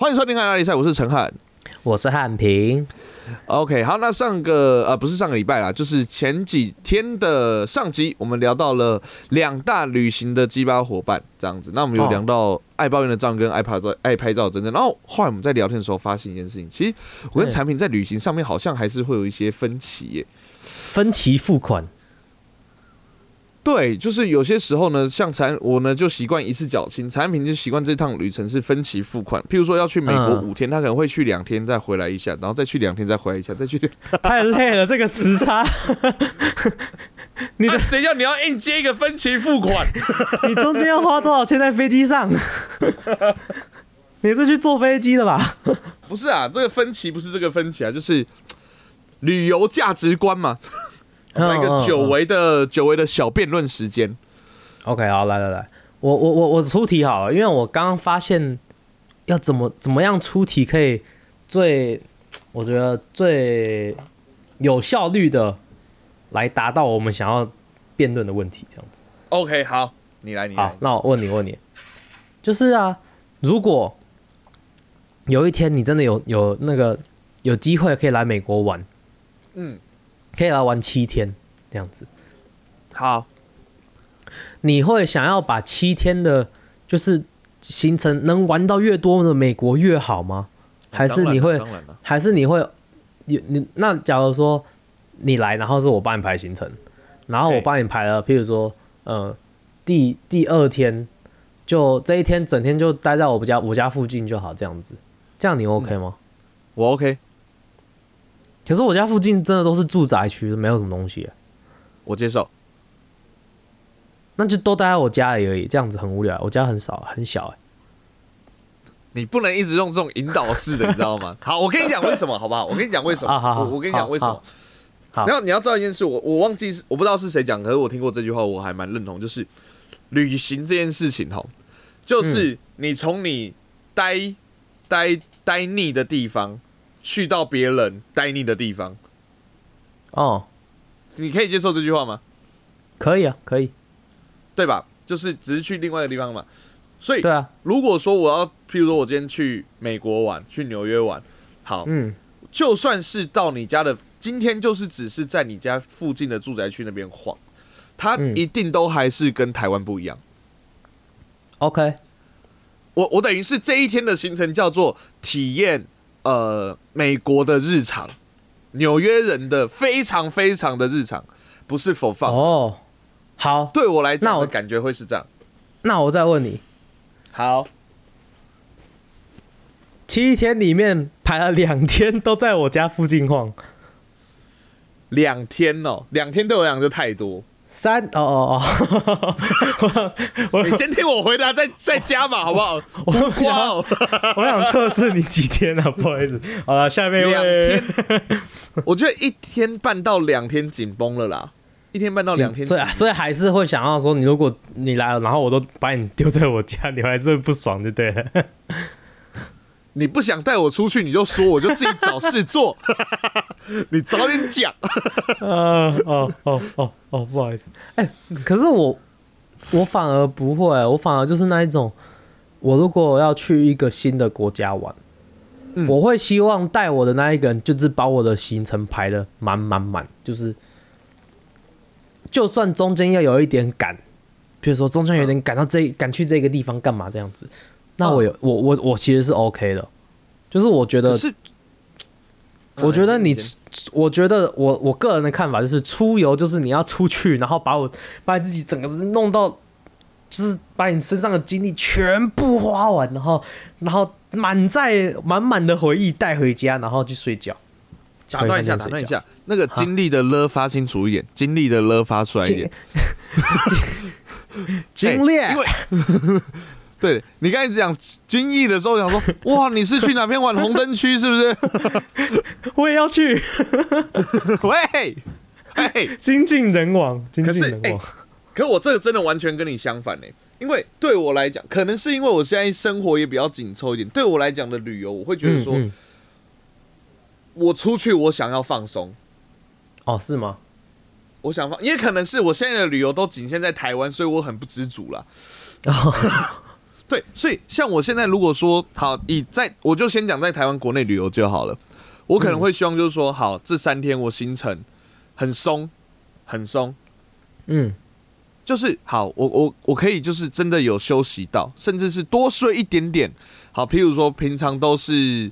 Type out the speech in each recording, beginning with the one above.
欢迎收听《汉拉比赛》，我是陈汉。我是汉平。OK，好，那上个呃不是上个礼拜啦，就是前几天的上集，我们聊到了两大旅行的鸡巴伙伴这样子。那我们有哦聊到爱抱怨的张跟爱拍照、爱拍照的真真。然后后来我们在聊天的时候发现一件事情，其实我跟产品在旅行上面好像还是会有一些分歧耶。分期付款，对，就是有些时候呢，像产我呢就习惯一次缴清，产品就习惯这趟旅程是分期付款。譬如说要去美国嗯五天，他可能会去两天再回来一下，然后再去两天再回来一下，再去。太累了，这个时差。你的啊谁叫你要硬接一个分期付款？你中间要花多少钱在飞机上？你是去坐飞机的吧？不是啊，这个分歧不是这个分歧啊，就是旅游价值观嘛。来一个久违的久违的小辩论时间。OK，好，来来来，我我我我出题好了，因为我刚刚发现要怎么怎么样出题可以最，我觉得最有效率的来达到我们想要辩论的问题，这样子。OK，好，你来，你来，。好那我问你，问你，就是啊，如果有一天你真的有有那个有机会可以来美国玩，嗯，可以来玩七天这样子，好，你会想要把七天的，就是行程能玩到越多的美国越好吗？还是你会还是你会你你那假如说你来，然后是我帮你排行程，然后我帮你排了，譬如说呃第第二天就这一天整天就待在我家我家附近就好，这样子，这样你 OK 吗？我 OK，可是我家附近真的都是住宅区，没有什么东西，我接受。那就都待在我家里而已，这样子很无聊。我家很少很小哎，你不能一直用这种引导式的，你知道吗？好，我跟你讲为什么，好不好？我跟你讲为什么。我我跟你讲为什么好。好然后你要知道一件事，我我忘记是我不知道是谁讲，可是我听过这句话，我还蛮认同，就是旅行这件事情哈，就是你从你待待待腻的地方，去到别人待腻的地方，哦，你可以接受这句话吗？可以啊，可以，对吧？就是只是去另外一个地方嘛。所以对啊，如果说我要，譬如说我今天去美国玩，去纽约玩，好，嗯，就算是到你家的，今天就是只是在你家附近的住宅区那边晃，它嗯一定都还是跟台湾不一样。OK，我我等于是这一天的行程叫做体验呃美国的日常，纽约人的非常非常的日常，不是否放。哦，好，对我来讲那我感觉会是这样。那我再问你，好，七天里面排了两天都在我家附近晃，两天哦，两天对我来讲就太多。三哦哦哦，我你先听我回答，再再加嘛，好不好？我想哦，我想测试你几天啊，不好意思。好了，下面一两位天，我觉得一天半到两天紧绷了啦，一天半到两天紧所以所以还是会想要说，你如果你来了，然后我都把你丢在我家，你还是会不爽，就对了。你不想带我出去，你就说，我就自己找事做。你早点讲。呃，哦哦哦哦，不好意思。哎、可是我我反而不会，我反而就是那一种，我如果要去一个新的国家玩，嗯我会希望带我的那一个人，就是把我的行程排的满满满，就是就算中间要有一点赶，比如说中间有点赶到这赶去这个地方干嘛这样子，那我有我我我其实是 OK 的，就是我觉得是，我觉得你先，我觉得我我个人的看法就是，出游就是你要出去，然后把我把你自己整个弄到，就是把你身上的精力全部花完，然后然后满载满满的回忆带回家，然后去睡觉。打断一下，打断一下，那个精力的了发清楚一点，精力的了发出来一点。精炼哎因为 对你刚才讲军艺的时候，想说，哇，你是去哪边玩红灯区是不是？我也要去，喂，哎，精尽人亡，精可是哎尽人亡。可我这个真的完全跟你相反呢、因为对我来讲，可能是因为我现在生活也比较紧凑一点，对我来讲的旅游，我会觉得说，嗯嗯我出去我想要放松，哦，是吗？我想放，也可能是我现在的旅游都仅限在台湾，所以我很不知足啦。对，所以像我现在如果说好，以在我就先讲在台湾国内旅游就好了。我可能会希望就是说，好，这三天我行程很松，很松，嗯，就是好，我我我可以就是真的有休息到，甚至是多睡一点点。好，譬如说平常都是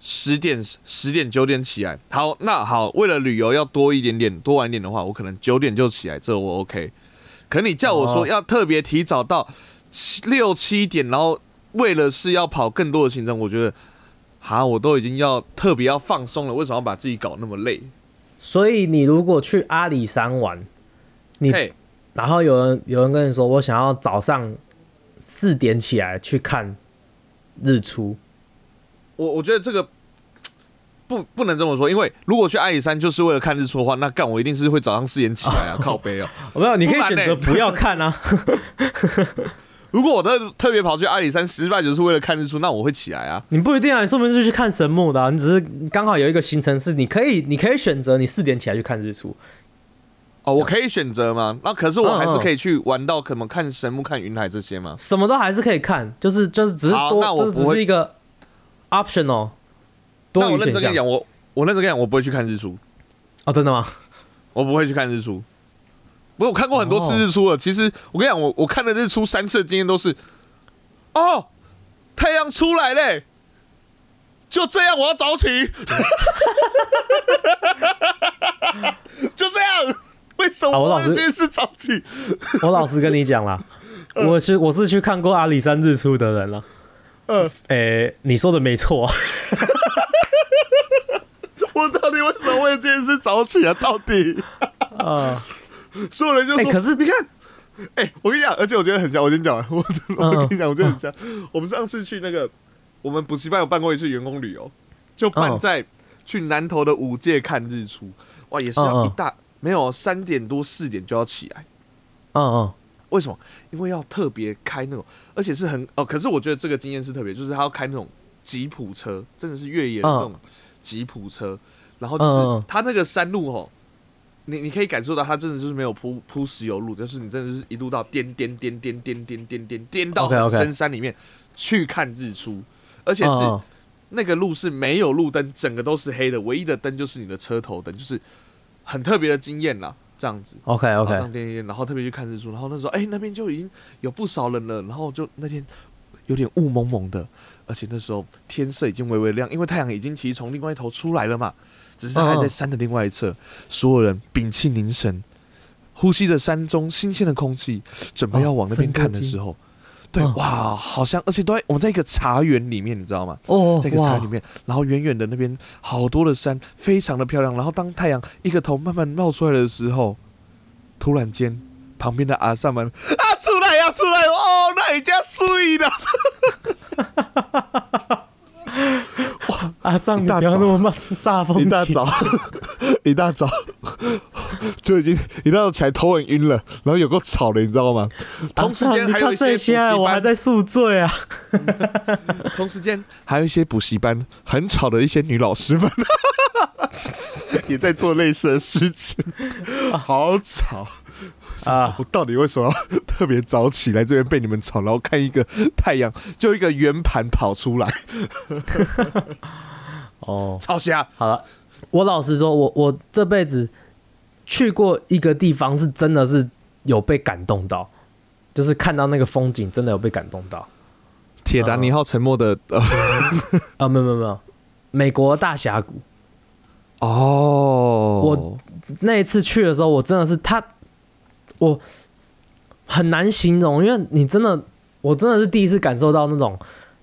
十点、十点、九点起来，好，那好，为了旅游要多一点点、多晚一点的话，我可能九点就起来，这我 OK。可你叫我说哦要特别提早到七六七点，然后为了是要跑更多的行程，我觉得，哈，我都已经要特别要放松了，为什么要把自己搞那么累？所以你如果去阿里山玩，你嘿，然后有人有人跟你说，我想要早上四点起来去看日出，我我觉得这个不不能这么说，因为如果去阿里山就是为了看日出的话，那干我一定是会早上四点起来啊，靠背哦。没有，你可以选择不要看啊。如果我特特别跑去阿里山，十败就是为了看日出，那我会起来啊。你不一定啊，你说不定是去看神木的、啊，你只是刚好有一个行程是你可以，你可以选择你四点起来去看日出。哦，我可以选择吗？那可是我还是可以去玩到可能看神木、看云海这些吗？什么都还是可以看，就是就是只是好多，就是只是一个 optional 多那我认真跟你讲，我我认真跟你讲，我不会去看日出，哦，真的吗？我不会去看日出。我看过很多次日出了，其实我跟你讲，我我看的日出三次的经验都是，哦，太阳出来嘞，就这样，我要早起，就这样。为什么啊我老师我为了这件事早起？我老实跟你讲啦，我是我是去看过阿里山日出的人了。嗯，诶、你说的没错，我到底为什么为了这件事早起啊？到底？啊，所有人就说，哎可是你看，哎、我跟你讲，而且我觉得很像，我先讲，我我嗯跟你讲，我觉得很像。我们上次去那个，我们补习班有办过一次员工旅游，就办嗯在去南投的五界看日出，哇，也是要嗯嗯一大没有三点多四点就要起来。嗯嗯，为什么？因为要特别开那种，而且是很哦。可是我觉得这个经验是特别，就是他要开那种吉普车，真的是越野的那种吉普车。然后就是他那个山路哦，你你可以感受到它真的就是没有铺铺石油路，就是你真的是一路到颠颠颠颠颠颠颠颠颠到深山里面去看日出，而且是那个路是没有路灯，整个都是黑的，唯一的灯就是你的车头灯，就是很特别的经验啦。这样子。，OK 然后 OK，上颠颠，然后特别去看日出，然后那时候哎、那边就已经有不少人了，然后就那天有点雾蒙蒙的，而且那时候天色已经微微亮，因为太阳已经其实从另外一头出来了嘛，只是它还在山的另外一侧，所有人屏气凝神，呼吸着山中新鲜的空气，准备要往那边看的时候，对，嗯哇，好像而且都在我们在一个茶园里面，你知道吗？哦在一个茶园里面，然后远远的那边好多的山，非常的漂亮。然后当太阳一个头慢慢冒出来的时候，突然间旁边的阿萨们 啊出来呀、出来哦，那一家水了。阿尚，你一大早不要那么慢，煞风景一 大早，一大早就已经一大早起来头很晕了，然后有够吵的，你知道吗？同时间还有一些补习这些，我还，在宿醉啊。同时间还有一些补习班很吵的一些女老师们，也在做类似的事情，好吵。啊，我到底为什么要 特别早起来这边被你们吵，然后看一个太阳就一个圆盘跑出来，哦，超瞎。好了，我老实说，我我这辈子去过一个地方，是真的是有被感动到，就是看到那个风景，真的有被感动到。铁达尼号沉没的呃 啊，没有没有没有，美国大峡谷哦，我那一次去的时候，我真的是他，我很难形容，因为你真的，我真的是第一次感受到那种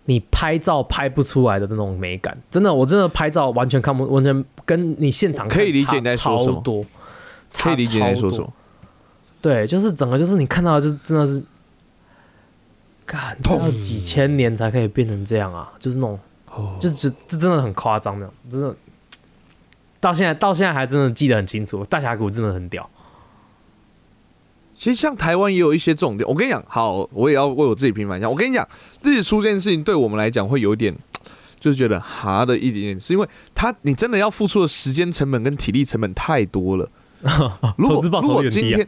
你拍照拍不出来的那种美感。真的，我真的拍照完全看不，完全跟你现场可以理解你在说什么多，可以理解你在说。对，就是整个就是你看到的，就是真的是，干要几千年才可以变成这样啊！就是那种，哦就是这这真的很夸张的，真的。到现在到现在还真的记得很清楚，大峡谷真的很屌。其实像台湾也有一些这种店，我跟你讲，好，我也要为我自己平反一下。我跟你讲，日出这件事情对我们来讲会有一点，就是觉得哈的一点点，是因为它你真的要付出的时间成本跟体力成本太多了。如果如果今天，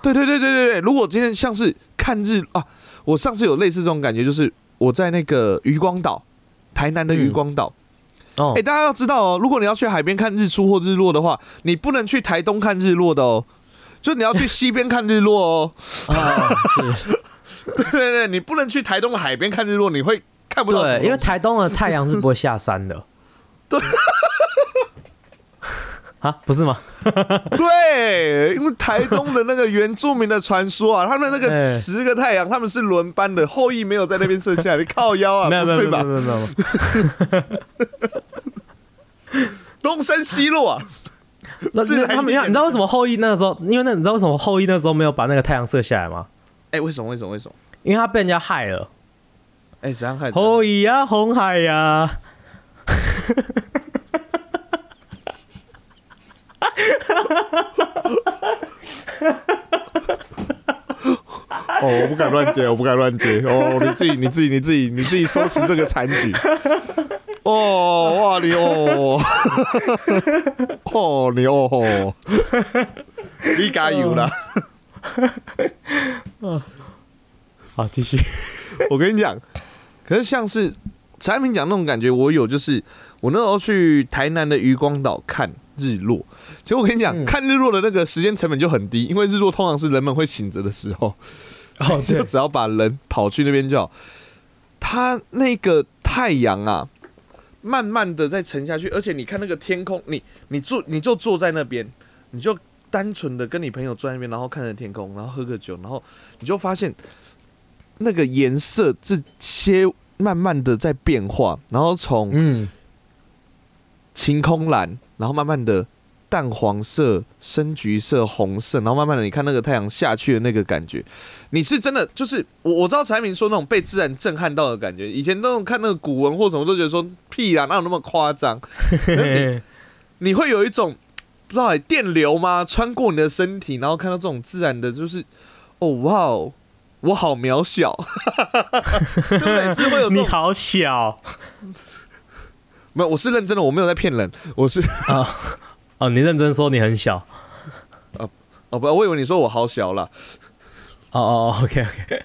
对对对对对对，如果今天像是看日啊，我上次有类似这种感觉，就是我在那个渔光岛，台南的渔光岛。哦哎、，大家要知道哦，如果你要去海边看日出或日落的话，你不能去台东看日落的哦，就你要去西边看日落哦。啊是，对对对，你不能去台东的海边看日落，你会看不到对，因为台东的太阳是不会下山的。对。啊，不是吗？对，因为台东的那个原住民的传说啊，他们那个哎十个太阳，他们是轮班的，后羿没有在那边射下来，你靠腰啊，不是吧？没有没有，东升西落啊，那他们一点你知道为什么后羿那个时候，因为那你知道为什么后羿那时候没有把那个太阳射下来吗？哎、为什么？为什么？为什么？因为他被人家害了。哎、怎样看？后羿呀，红海呀，哦，我不敢乱接，我不敢乱接。哦，你自己，你自己，你自己，你自己收拾这个残局。哦，哇，你哦，哦，你哦，你加油啦！嗯 好，继续。我跟你讲，可是像是产品讲那种感觉，我有，就是我那时候去台南的渔光岛看日落，其实我跟你讲，嗯看日落的那个时间成本就很低，因为日落通常是人们会醒着的时候，哦，就，只要把人跑去那边就好。他那个太阳啊，慢慢的在沉下去，而且你看那个天空，你你坐你就坐在那边，你就单纯的跟你朋友坐在那边，然后看着天空，然后喝个酒，然后你就发现那个颜色这些慢慢的在变化，然后从嗯，晴空蓝，然后慢慢的淡黄色、深橘色、红色，然后慢慢的你看那个太阳下去的那个感觉，你是真的就是我我知道柴明说那种被自然震撼到的感觉，以前那种看那个古文或什么都觉得说屁啦，哪有那么夸张？你你会有一种不知道、欸、电流吗？穿过你的身体，然后看到这种自然的，就是哦哇哦，我好渺小，对不对？是会有这种你好小 没有？我是认真的，我没有在骗人，我是。哦，你认真说你很小。哦哦不，我以为你说我好小啦。哦哦，OK OK，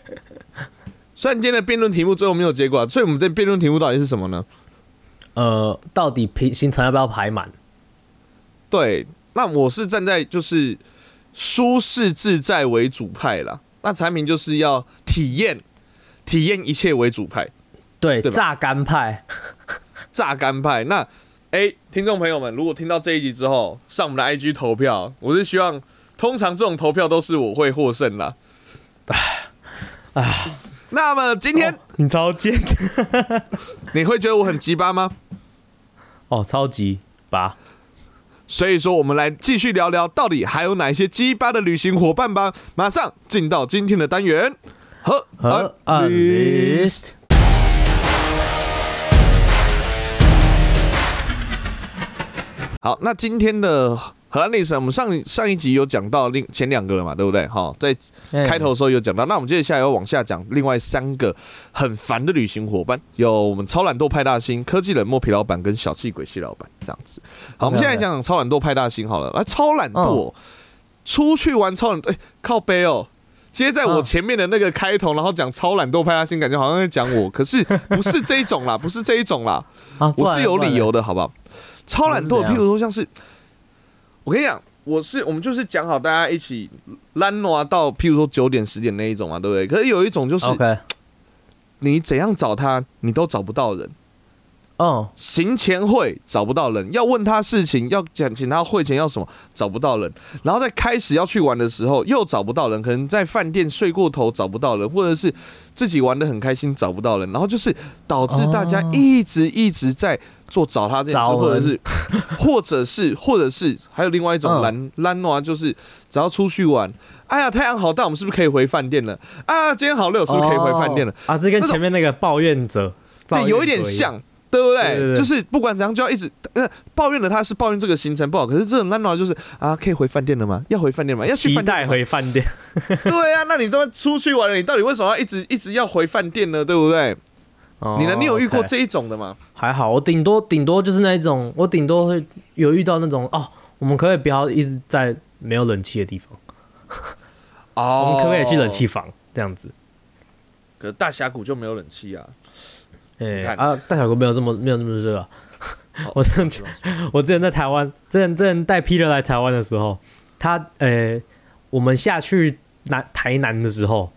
虽然今天的辩论题目最后没有结果啊、所以我们这辩论题目到底是什么呢？呃，到底平行程要不要排满？对，那我是站在就是舒适自在为主派啦。那产品就是要体验，体验一切为主派，对，对榨干派。榨干派。那哎，听众朋友们，如果听到这一集之后，上我们的 IG 投票，我是希望通常这种投票都是我会获胜啦。啊，那么今天、哦你超贱。你会觉得我很鸡巴吗？哦，超级拔。所以说，我们来继续聊聊，到底还有哪些鸡巴的旅行伙伴吧。马上进到今天的单元，和和安好，那今天的河岸历史，我们上上一集有讲到另前两个了嘛，对不对？好，在哎开头的时候有讲到，那我们接下来要往下讲另外三个很烦的旅行伙伴，有我们超懒惰派大星、科技冷漠皮老板跟小气鬼谢老板这样子。好，我们现在讲讲超懒惰派大星好了，来超懒惰、出去玩超懒惰，哎、靠背哦。接在我嗯前面的那个开头，然后讲超懒惰派大星，感觉好像在讲我，可是不是这一种啦，不是这一种啦。我是有理由的，好不好？超懒惰，譬如说像是，我跟你讲，我是我们就是讲好大家一起懒挪到，譬如说九点十点那一种嘛，对不对？可是有一种就是你怎样找他，你都找不到人。嗯，行前会找不到人，要问他事情，要讲请他会前要什么，找不到人。然后在开始要去玩的时候又找不到人，可能在饭店睡过头找不到人，或者是自己玩的很开心找不到人，然后就是导致大家哦一直一直在做找他这件事，或者是 或者是或者是还有另外一种嗯懒懒惰，就是只要出去玩，哎呀太阳好大，我们是不是可以回饭店了？啊，今天好热，是不是可以回饭店了？哦啊，这跟前面那个抱怨者，对，有一点。像，对不对？就是不管怎样，就要一直呃抱怨了，他是抱怨这个行程不好，可是这种懒惰就是啊，可以回饭店了吗？要回饭店吗？要去期待饭店？回饭店。对啊，那你都出去玩了，你到底为什么要一直一直要回饭店呢？对不对？哦你呢？你有遇过这一种的吗？还好，我顶多顶多就是那一种，我顶多会有遇到那种哦，我们可不可以不要一直在没有冷气的地方？哦我们可不可以去冷气房？这样子。可是大峡谷就没有冷气啊。哎、看啊，大峡谷没有这么没有这么热啊。我这样讲，我之前在台湾，之前之前带 Peter 来台湾的时候，他呃，我们下去南台南的时候，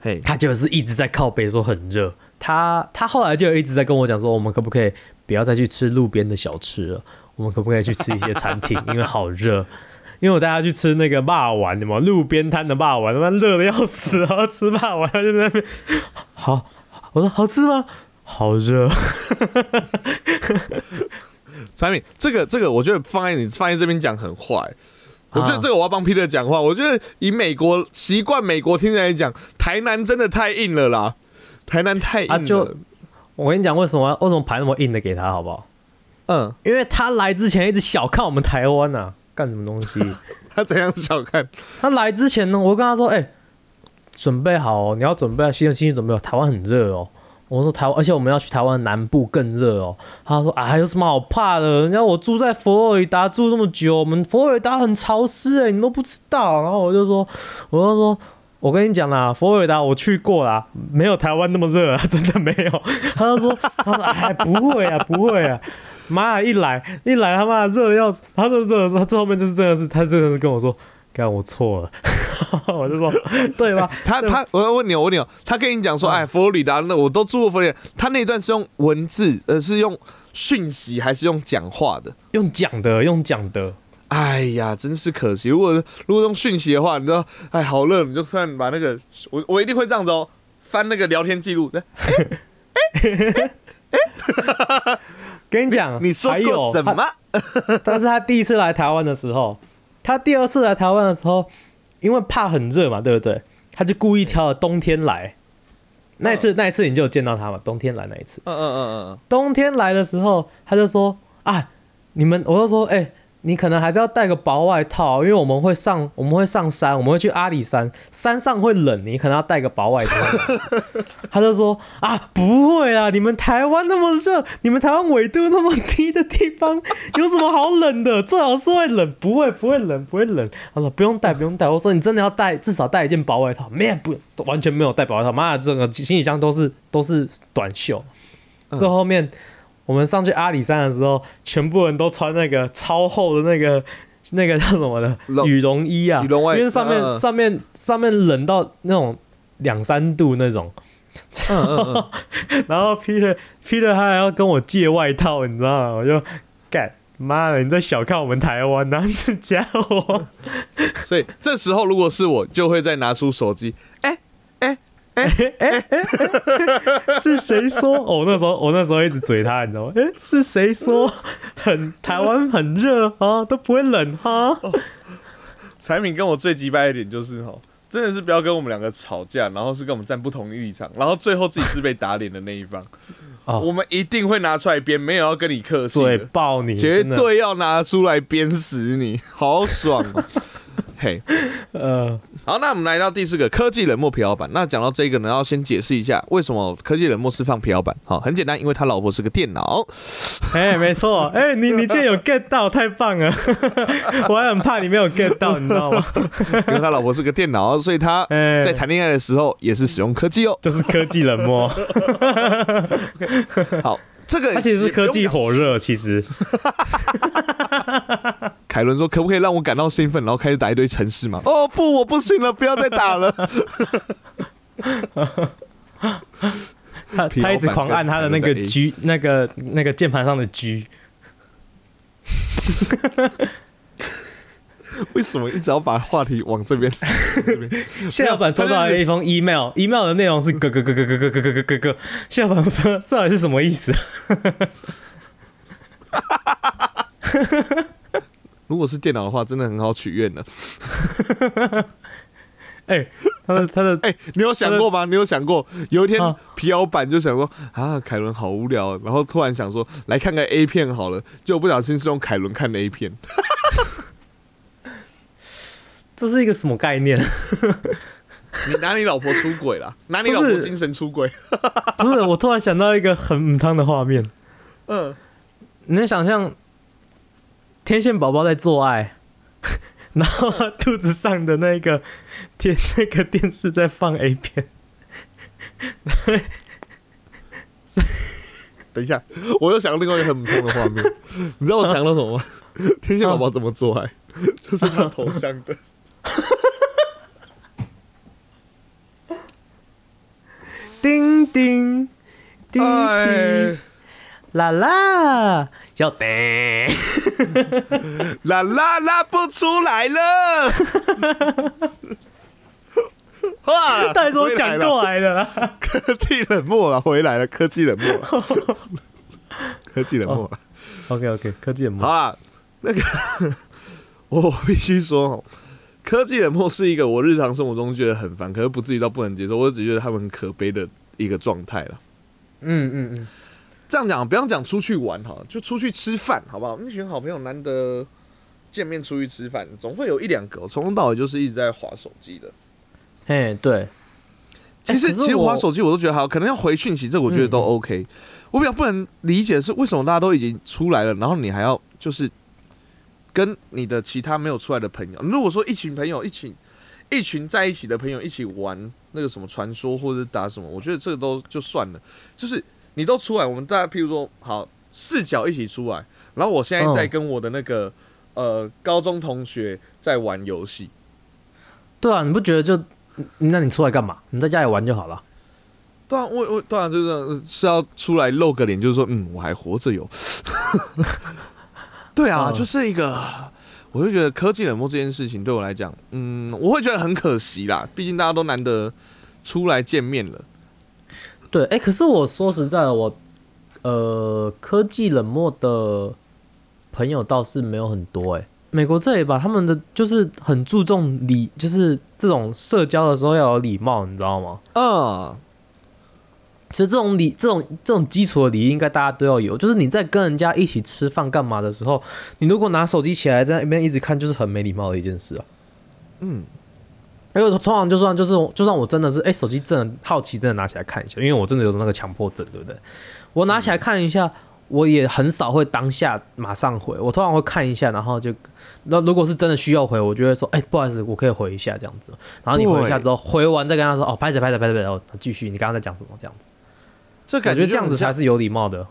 嘿，他就是一直在靠北说很热。他他后来就一直在跟我讲说，我们可不可以不要再去吃路边的小吃了？我们可不可以去吃一些餐厅？因为好热。因为我带他去吃那个霸丸，什么路边摊的霸丸，他妈热的要死，然后吃霸丸，他就在那边，好，我说好吃吗？好热，产品这个这个，我觉得放在你放在这边讲很坏。我觉得这个我要帮 Peter 讲话。我觉得以美国习惯美国听人来讲，台南真的太硬了啦，台南太硬了。啊就我跟你讲，为什么为什么排那么硬的给他，好不好？嗯，因为他来之前一直小看我们台湾呐、啊，干什么东西？他怎样小看？他来之前呢，我跟他说：“哎、准备好哦，你要准备心心理准备好，台湾很热哦。”我说台湾，而且我们要去台湾南部更热哦。他说：“啊，有什么好怕的？人家我住在佛罗里达住这么久，我们佛罗里达很潮湿哎，你都不知道。”然后我就说：“我就说，我跟你讲啦，佛罗里达我去过啦，没有台湾那么热啊，真的没有。”他就说：“他说哎，不会啊，不会啊。”妈呀！一来一来，他妈的热的要死，他就热，他最后面就是真的是，他真的是跟我说：“干，我错了。”我就说：“对吧？他他，我要问你哦，我问你哦，他跟你讲说，嗯哎，佛罗里达那我都住过佛罗里达，他那段是用文字，呃，是用讯息还是用讲话的？用讲的，用讲的。哎呀，真是可惜。如果如果用讯息的话，你知道，哎，好热，你就算把那个，我我一定会这样子哦，翻那个聊天记录。跟你讲，你说过什么？但是他第一次来台湾的时候，他第二次来台湾的时候，因为怕很热嘛，对不对？他就故意挑了冬天来。那一次，那一次你就有见到他嘛？冬天来那一次，嗯嗯嗯嗯冬天来的时候，他就说啊，你们，我就说，哎、你可能还是要带个薄外套，因为我们会上，我们会上山，我们会去阿里山，山上会冷，你可能要带个薄外套。他就说啊，不会啊，你们台湾那么热，你们台湾纬度那么低的地方，有什么好冷的？最好是会冷，不会，不会冷，不会冷。他说不用带，不用带。我说你真的要带，至少带一件薄外套。没有，不，完全没有带薄外套。妈的，这个行李箱都是都是短袖。最后面我们上去阿里山的时候，全部人都穿那个超厚的那个那个叫什么的羽绒衣啊，羽绒外因为上面、上面上面冷到那种两三度那种。嗯嗯嗯，然后 Peter Peter 他还要跟我借外套，你知道吗？我就干妈的，你在小看我们台湾呐、这家伙。所以这时候如果是我，就会再拿出手机，哎是谁说？哦，我那时候我那时候一直嘴他，你知道吗？哎、是谁说很台湾很热啊，都不会冷哈？产品跟我最击败一点就是哈，真的是不要跟我们两个吵架，然后是跟我们站不同立场，然后最后自己是被打脸的那一方。哦我们一定会拿出来编，没有要跟你客气嘴的，爆你，绝对要拿出来鞭死你，好爽哦！嘿，呃，好，那我们来到第四个科技冷漠皮老板。那讲到这个呢，要先解释一下为什么科技冷漠是放皮老板。好，很简单，因为他老婆是个电脑。哎、没错，哎、你你竟然有 get 到，太棒了！我还很怕你没有 get 到，你知道吗？因为他老婆是个电脑，所以他 哎、在谈恋爱的时候也是使用科技哦。就是科技冷漠，好，这个它其实是科技火热，其实。凯伦说：“可不可以让我感到兴奋，然后开始打一堆城市嘛？”哦不，我不行了，不要再打了。他他一直狂按他的那个 G 那个那个键盘上的 G，为什么一直要把话题往这边？谢老板收到了一封 email，email 的内容是咯咯咯咯咯咯咯咯咯咯咯，谢老板不知道到底是什么意思？如果是电脑的话，真的很好取悦呢。哎、他的他的哎、你有想过吗？你有想过有一天啊皮老板就想说啊，凯伦好无聊，然后突然想说来看看 A 片好了，结果不小心是用凯伦看的 A 片。这是一个什么概念？你拿你老婆出轨了，拿你老婆精神出轨。不是，我突然想到一个很母汤的画面，嗯，你能想象天线宝宝在做爱，然后他肚子上的那个电那个电视在放 A 片，等一下，我又想到另外一个很普通的画面，你知道我想到什么吗？天线宝宝怎么做爱？就是他头上的。叮叮叮哎西，啦啦，要叮，啦啦拉不出来了。哇！到底怎么讲过来的啦？科技冷漠了，回来了，科技冷漠了，科技冷漠了。OK OK，科技冷漠好了，那个我必须说哦，科技冷漠是一个我日常生活中觉得很烦，可是不至于到不能接受，我只觉得他们很可悲的一个状态了。嗯嗯嗯，这样讲，不要讲出去玩哈，就出去吃饭好不好？那群好朋友难得见面出去吃饭，总会有一两个从头到尾就是一直在划手机的。嘿，对，其实、其实划手机我都觉得还好，可能要回讯息，这个我觉得都 OK。我比较不能理解的是，为什么大家都已经出来了，然后你还要就是跟你的其他没有出来的朋友，如果说一群朋友一起一群在一起的朋友一起玩那个什么传说或者打什么，我觉得这个都就算了。就是你都出来，我们大家譬如说好视角一起出来，然后我现在在嗯跟我的那个、呃高中同学在玩游戏，对啊，你不觉得就，那你出来干嘛？你在家里玩就好了。对啊，我我当然就是呃是要出来露个脸，就是说，嗯，我还活着有。对啊，嗯就是一个，我就觉得科技冷漠这件事情对我来讲，嗯，我会觉得很可惜啦。毕竟大家都难得出来见面了。对，哎、可是我说实在的，我呃科技冷漠的朋友倒是没有很多哎、美国这里吧，他们的就是很注重礼，就是这种社交的时候要有礼貌，你知道吗？嗯，其实这种礼，这种这种基础的礼仪，应该大家都要有。就是你在跟人家一起吃饭干嘛的时候，你如果拿手机起来在那边一直看，就是很没礼貌的一件事啊。嗯，因为通常就算就是就算我真的是哎、手机真的好奇，真的拿起来看一下，因为我真的有那个强迫症，对不对？我拿起来看一下，我也很少会当下马上回，我通常会看一下，然后就那如果是真的需要回，我就会说哎、不好意思，我可以回一下这样子。然后你回一下之后，回完再跟他说哦，拍着拍着拍着拍着，哦，继续，你刚刚在讲什么这样子？这感觉这样子才是有礼貌的。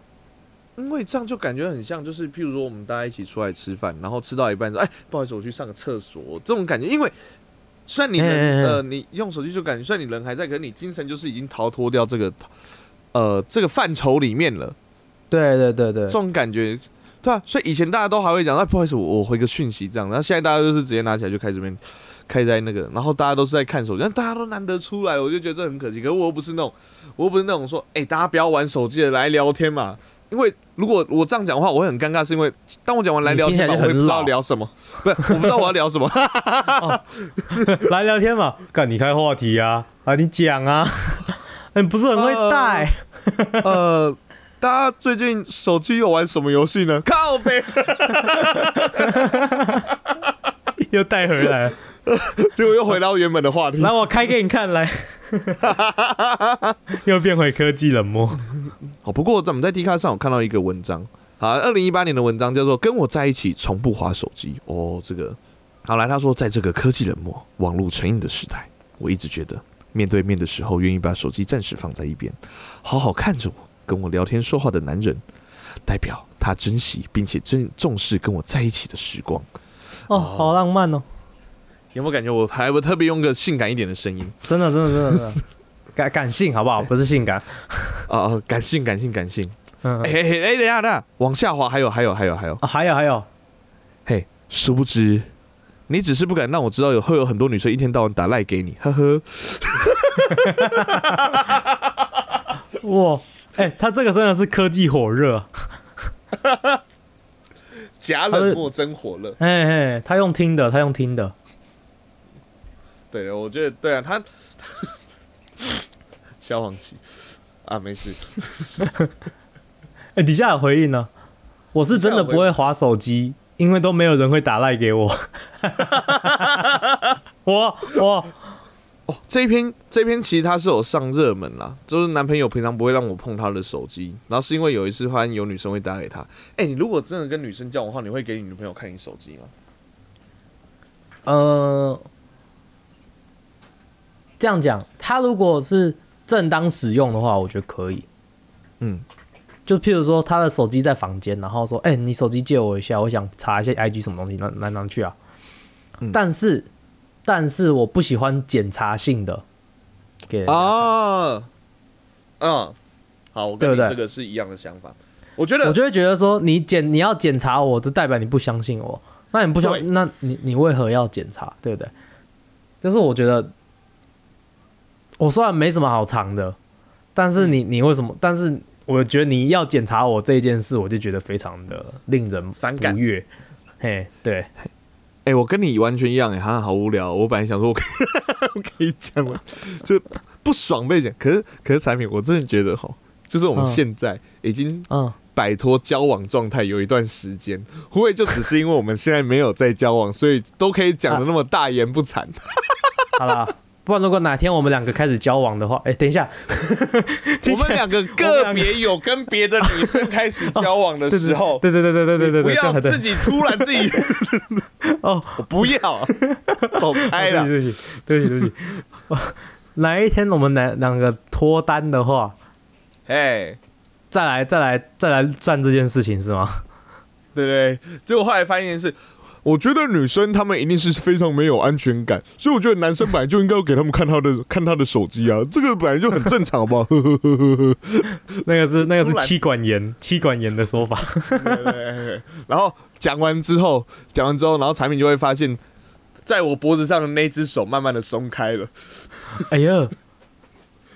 因为这样就感觉很像，就是譬如说我们大家一起出来吃饭，然后吃到一半说：“哎，不好意思，我去上个厕所。”这种感觉，因为虽然你呃你用手机就感觉，虽然你人还在，可是你精神就是已经逃脱掉这个呃这个范畴里面了。对对对对这，种感觉，对啊，所以以前大家都还会讲：“哎，不好意思，我我回个讯息这样。”然后现在大家就是直接拿起来就开始边开在那个，然后大家都是在看手机，但大家都难得出来，我就觉得这很可惜。可是我又不是那种，我又不是那种说：“哎，大家不要玩手机了，来聊天嘛。”因为如果我这样讲的话，我会很尴尬，是因为当我讲完来聊天嘛，我会不知道聊什么，不是，我不知道我要聊什么。来聊天嘛，干你开话题啊，啊你讲啊，你不是很会带，呃，大家最近手机有玩什么游戏呢？靠背，又带回来了，结果又回到原本的话题。来我开给你看来，又变回科技冷漠。好，不过我们在 D 卡上有看到一个文章，好，二零一八年的文章叫做《跟我在一起从不划手机》。哦，这个好来，他说，在这个科技冷漠、网络成瘾的时代，我一直觉得面对面的时候，愿意把手机暂时放在一边，好好看着我跟我聊天说话的男人，代表他珍惜并且珍重视跟我在一起的时光。哦，好浪漫哦，有没有感觉我还我特别用个性感一点的声音真的真的真的真的，感感性好不好？不是性感。哦哦感性感性感性。嗯，哎哎、哎哎，等一下等一下，往下滑，还有还有还有还有，啊还有还有，嘿，殊不知，你只是不敢让我知道有会有很多女生一天到晚打赖给你，呵呵。哇，哎、他这个真的是科技火热，假冷漠真火热。哎哎，他用听的，他用听的，对，我觉得对啊，他消防器啊，没事。哎、底下有回应呢，我是真的不会划手机，因为都没有人会打赖给我。我我哦，这一篇这一篇其实他是有上热门啦，就是男朋友平常不会让我碰他的手机，然后是因为有一次发现有女生会打给他。哎、你如果真的跟女生交往的话，你会给你女朋友看你手机吗？呃，这样讲，他如果是正当使用的话，我觉得可以。嗯，就譬如说，他的手机在房间，然后说：“哎、你手机借我一下，我想查一下 IG 什么东西，拿拿拿去啊。嗯但是，但是我不喜欢检查性的给人家啊，嗯，好，我跟你这个是一样的想法。我觉得我就会觉得说，你检你要检查我，就代表你不相信我。那你不对相，那你你为何要检查？对不对？就是我觉得，我虽然没什么好藏的，但是嗯你你为什么？但是我觉得你要检查我这件事，我就觉得非常的令人反感。嘿，对，哎、我跟你完全一样、哎，哈，好无聊。我本来想说我可 以我可以讲吗？就不爽被讲，可是可是产品，我真的觉得哈，就是我们嗯现在已经嗯，摆脱交往状态有一段时间，会不会就只是因为我们现在没有在交往，所以都可以讲的那么大言不惭？好啦，如果哪天我们两个开始交往的话哎等一下。我们两个个别有跟别的女生开始交往的时候 对对对对对对对不要自己突然自己 哦。我不要走开了对不起对不起对不起哪一天我们来两个脱单的话哎再来再来再来赚这件事情是吗？对对结果后来发现是我觉得女生她们一定是非常没有安全感，所以我觉得男生本来就应该要给他们看他的看他的手机啊，这个本来就很正常，好不好？那个是 那个是妻管严妻管严的说法。然后讲完之后，讲完之后，然后产品就会发现，在我脖子上的那只手慢慢的松开了，哎呀，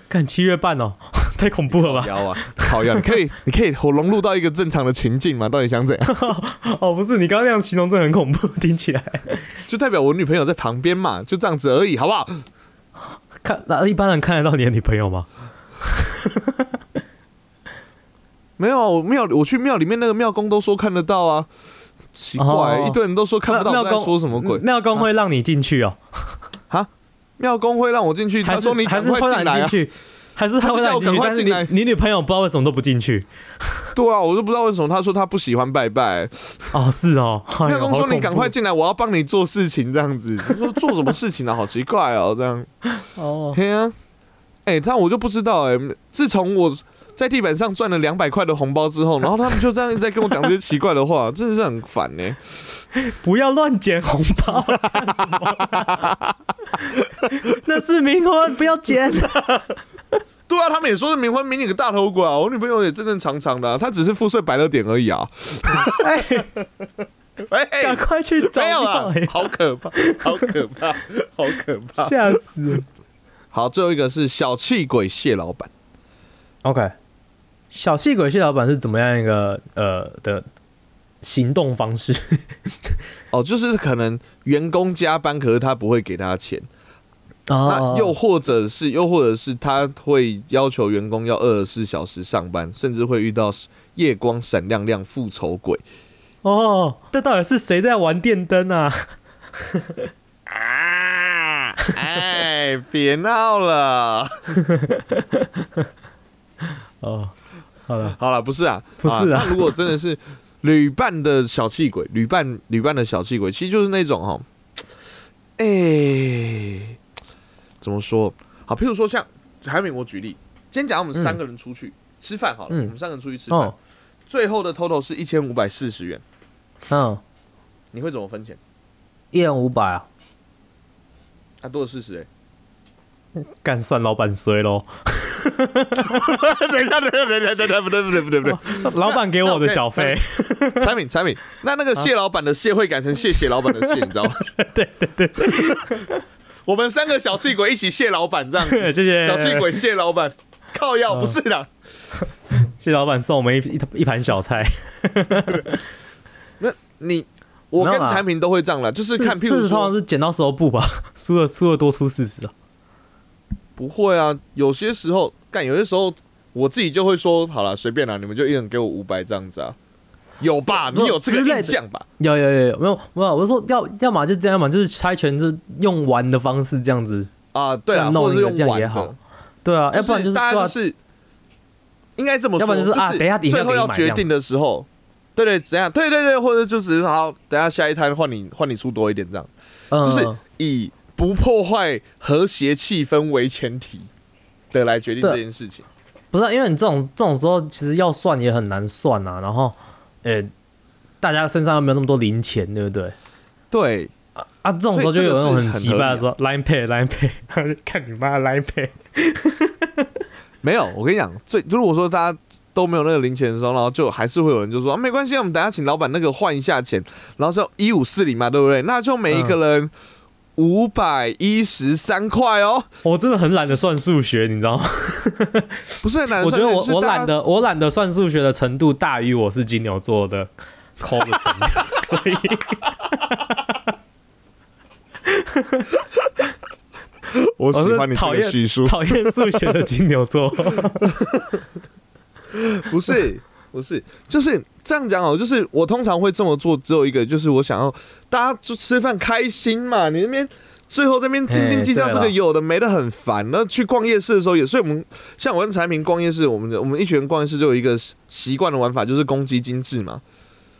看七月半哦，太恐怖了吧？腰啊，好呀，你可以 你可以我融入到一个正常的情境嘛？到底想怎样？哦，不是，你刚刚那样形容真的很恐怖，听起来。就代表我女朋友在旁边嘛，就这样子而已，好不好？看，那一般人看得到你的女朋友吗？没有啊，我庙我去庙里面那个庙公都说看得到啊，奇怪、哦一堆人都说看不到，在庙公说什么鬼？庙公会让你进去哦，庙公会让我进去，还说你赶还是会快进来啊让你进。去？还是他会让你进去，但是是叫我赶快进你你女朋友不知道为什么都不进去对啊，我都不知道为什么他说他不喜欢拜拜。哦，是哦，哎呦庙公说你赶快进来，我要帮你做事情这样子。他说做什么事情啊？好奇怪哦，这样。哦，嘿啊，哎、但我就不知道哎、自从我在地板上赚了两百块的红包之后，然后他们就这样一直在跟我讲这些奇怪的话，真的是很烦呢、不要乱捡红包，那是冥婚，不要捡。对啊，他们也说是冥婚迷你个大头鬼啊！我女朋友也正正常常的、啊，她只是肤色白了点而已啊。哎，哎、赶快去找没有啊好可怕，好可怕，好可怕。吓死了。好，最后一个是小气鬼蟹老板。OK，小气鬼蟹老板是怎么样一个呃的行动方式？哦，就是可能员工加班，可是他不会给他钱。那哦又或者是，又或者是他会要求员工要二十四小时上班，甚至会遇到夜光闪亮亮复仇鬼哦，这到底是谁在玩电灯啊？啊！哎，别闹了。哦，好了，好了，不是啊，不是啊那如果真的是旅伴的小气鬼，旅伴旅伴的小气鬼，其实就是那种哈，哎、怎么说？好，譬如说像海敏，我举例，今天假如我们三个人出去、吃饭好了，嗯。我们三个人出去吃饭，哦，最后的 total 是一千五百四十元，嗯，你会怎么分钱？一人五百啊，啊，多了四十哎，干算老板衰喽。等一下，等一下，等一下，等一下，不对，不对，不对，不对，老板给我的小费，产品，产品，那那个谢老板的谢会改成谢谢老板的谢，你知道吗？对 对对，我们三个小气鬼一起谢老板这样子。谢谢。小气鬼谢老板，靠药不是的。谢老板送我们一一一盘小菜，那你我跟产品都会这样了，就是看，譬如四十通常说是剪刀石头布吧，输了输了多出四十啊。不会啊，有些时候干，有些时候我自己就会说，好了，随便啦，你们就一人给我五百这样子啊，有吧？你有这个印象吧？有有有有没有没有？我是说要要么就这样，要么就是猜拳，就是用玩的方式这样子，啊，对啊，或者是用一个这样玩的也好，对啊，要不然就是大家就是应该这么说，要不然就是啊等一下最后要决定的时候，对对，怎样？对对对，或者就只是好，等一下下一摊换你换你出多一点这样。就是嗯以不破坏和谐气氛为前提的来决定这件事情。不是啊、因为你这种这种时候，其实要算也很难算啊。然后，呃、大家身上又没有那么多零钱，对不对？对，啊，这种时候就有那种很所以这个是很合理啊急败的说 Line Pay Line Pay，看你妈的 Line Pay。没有，我跟你讲，最如果说大家都没有那个零钱的时候，然后就还是会有人就说、啊、没关系，我们等下请老板那个换一下钱，然后说一五四零嘛，对不对？那就每一个人五百一十三块哦，我真的很懒得算数学，你知道吗？不是很难我觉。得我我懒得我懒得算数学的程度大于我是金牛座的抠的程度，所以 我喜欢你这讨厌个叙述，讨厌数学的金牛座。不是不是，就是这样讲哦。就是我通常会这么做，只有一个，就是我想要大家就吃饭开心嘛。你那边最后这边斤斤计较这个有的没的很烦。那去逛夜市的时候也，所以我们像我跟产品逛夜市，我们的我们一群人逛夜市就有一个习惯的玩法，就是公积金制嘛。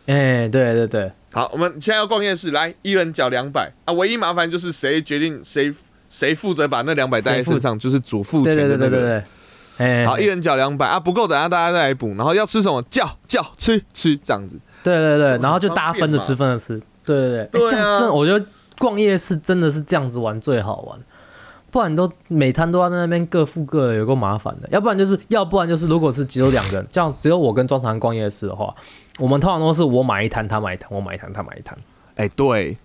哎、对对对，好，我们现在要逛夜市，来一人缴两百啊。唯一麻烦就是谁决定谁谁负责把那两百带在身上，就是主付钱的那个人。对对对对对。哎、好，一人缴两百啊，不够等下大家再来补。然后要吃什么叫叫吃吃这样子。对对对，然后就大家分着吃，分着吃。对对对，这样真的，我觉得逛夜市真的是这样子玩最好玩，不然都每摊都要在那边各付各的，有够麻烦的。要不然就是，要不然就是，如果是只有两个人，这样只有我跟庄长逛夜市的话，我们通常都是我买一摊，他买一摊，我买一摊，他买一摊。哎、对，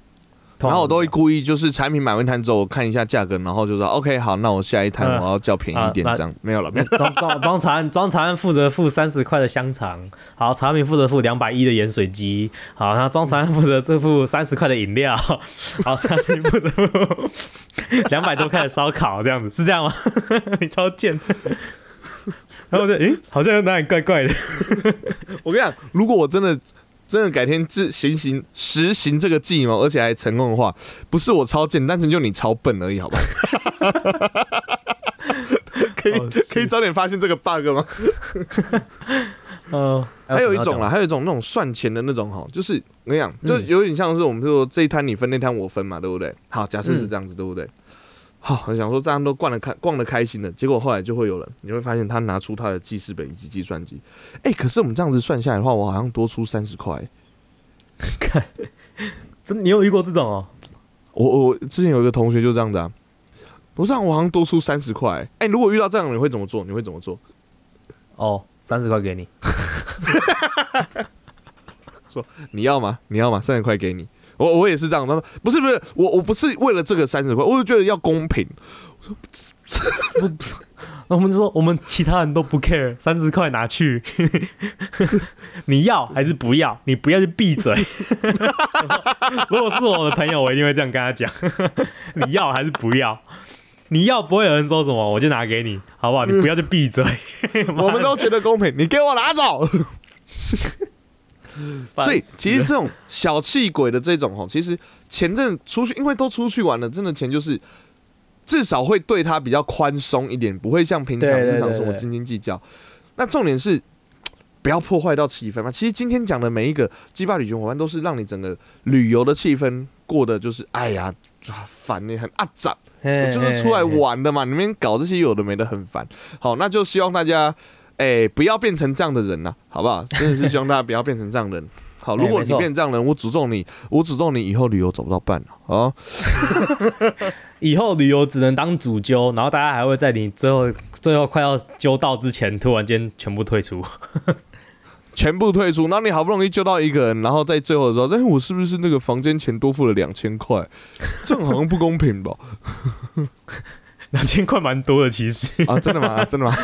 然后我都会故意就是产品买完一摊之后，我看一下价格，然后就说 OK 好，那我下一摊嗯我要叫便宜一点，啊这样没有了，没有这样。庄庄庄长庄长负责付三十块的香肠，好，曹明负责付两百一的盐水鸡，好，然后装长负责这付三十块的饮料，好，曹明负责付两百多块的烧烤，这样子是这样吗？你超贱。然后我就诶、好像有哪里怪怪的。我跟你讲，如果我真的真的改天自行行实行这个计谋，而且还成功的话，不是我超贱，单纯就你超笨而已，好吧？可以哦可以早点发现这个 bug 吗？嗯，还有一种啦，还有一种那种算钱的那种哈，就是我跟你讲，嗯就有点像是我们说这一摊你分，那摊我分嘛，对不对？好，假设是这样子，对不对？好，我想说大家都逛的开逛的开心的，结果后来就会有人，你会发现他拿出他的记事本以及计算机，哎、可是我们这样子算下来的话，我好像多出三十块。看 真你有遇过这种哦？我我之前有一个同学就这样子啊，我这样我好像多出三十块。哎、如果遇到这样的人，你会怎么做？你会怎么做？哦，三十块给你，说你要吗？你要吗？三十块给你。我我也是这样，他说不是不是，我我不是为了这个三十块，我就觉得要公平。那 我们就说我们其他人都不 care，三十块拿去，你要还是不要？你不要就闭嘴。如果是我的朋友，我一定会这样跟他讲：你要还是不要？你要不会有人说什么，我就拿给你，好不好？你不要就闭嘴。我们都觉得公平，你给我拿走。所以其实这种小气鬼的这种吼，其实前阵出去，因为都出去玩了，真的钱就是至少会对他比较宽松一点，不会像平常日常生活斤斤计较。那重点是不要破坏到气氛嘛。其实今天讲的每一个鸡巴旅行伙伴，都是让你整个旅游的气氛过得就是哎呀啊烦呢，很啊杂。我就是出来玩的嘛，你们搞这些有的没的很烦。好，那就希望大家，哎、不要变成这样的人呐、好不好？真的是希望大家不要变成这样的人。好，如果你变这样的人，我诅咒你，我诅咒你以后旅游找不到伴了。啊，以后旅游只能当主揪，然后大家还会在你最后最后快要揪到之前，突然间全部退出。全部退出，然后你好不容易揪到一个人，然后在最后的时候，哎、我是不是那个房间钱多付了两千块？这样好像不公平吧？两千块蛮多的，其实啊，真的吗？真的吗？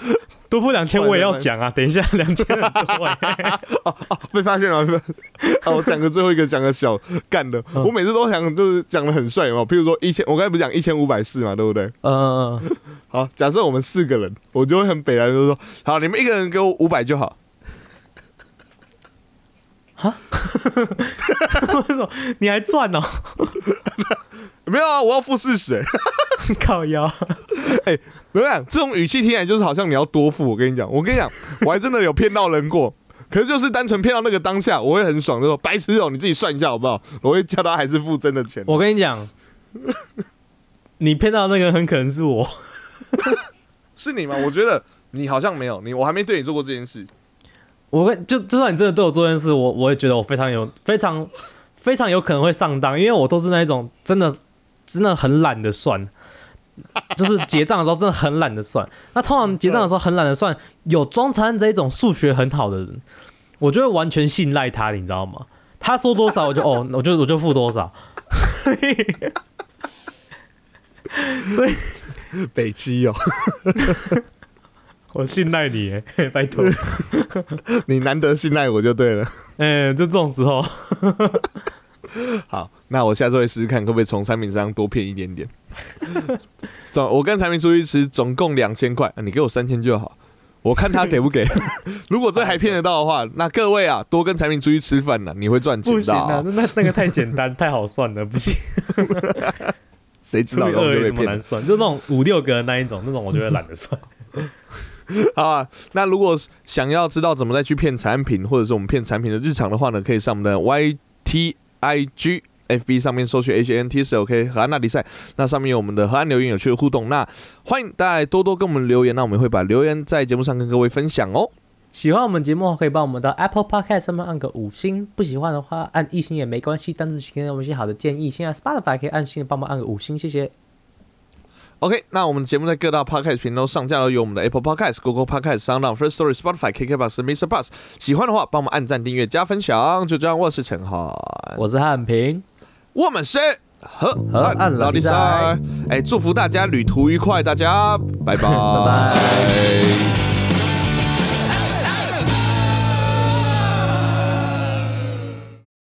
多付两千我也要讲啊。等一下，两千很多哎、被发现了，啊！我讲个最后一个，讲个小干的。嗯我每次都想就是讲的很帅嘛，譬如说一千，我刚才不是讲一千五百四嘛，对不对？嗯，好，假设我们四个人，我就会很北然，就说好，你们一个人给我五百就好。为什么你还赚哦？没有啊，我要付四十。哎，靠腰，怎么样？这种语气听起来就是好像你要多付。我跟你讲，我跟你讲，我还真的有骗到人过。可可是就是单纯骗到那个当下，我会很爽，就说白痴哦、你自己算一下好不好？我会叫他还是付真的钱。我跟你讲，你骗到那个很可能是我。是你吗？我觉得你好像没有，你我还没对你做过这件事。我跟就就算你真的对我做这件事，我我也觉得我非常有非常非常有可能会上当，因为我都是那一种真的真的很懒得算，就是结账的时候真的很懒得算。那通常结账的时候很懒得算，有装残这一种数学很好的人，我就会完全信赖他，你知道吗？他说多少我就哦，我就我就付多少。所以北七哦，我信赖你耶，拜托。你难得信赖我就对了。哎、就这种时候，好，那我下周会试试看，可不可以从产品上多骗一点点。总我跟产品出去吃，总共两千块，啊你给我三千就好。我看他给不给。如果这还骗得到的话，那各位啊，多跟产品出去吃饭呢，你会赚钱的不行啊啊。，那那那个太简单，太好算了，不行。谁知道有？什么难算？就那种五六个的那一种，那种我就会懒得算。好啊，那如果想要知道怎么再去骗产品，或者是我们骗产品的日常的话呢，可以上我们的 YTIG。FB 上面搜寻 H N T S O K 河岸大比赛，那上面有我们的河岸留言有趣的互动，那欢迎大家多多跟我们留言，那我们会把留言在节目上跟各位分享哦。喜欢我们节目，可以帮我们到 Apple Podcast 上面按个五星；不喜欢的话，按一星也没关系。但是请给我们一些好的建议。现在 Spotify 可以按星的帮忙按个五星，谢谢。OK，那我们节目在各大 Podcast 频道都上架了，有我们的 Apple Podcast、Google Podcast、Sound First Story、Spotify、KKBox、Mr. Bus。喜欢的话，帮我们按赞、订阅、加分享。就这样，我是陈浩，我是汉平，我们是河河岸老弟赛。哎，祝福大家旅途愉快，大家拜拜。拜拜。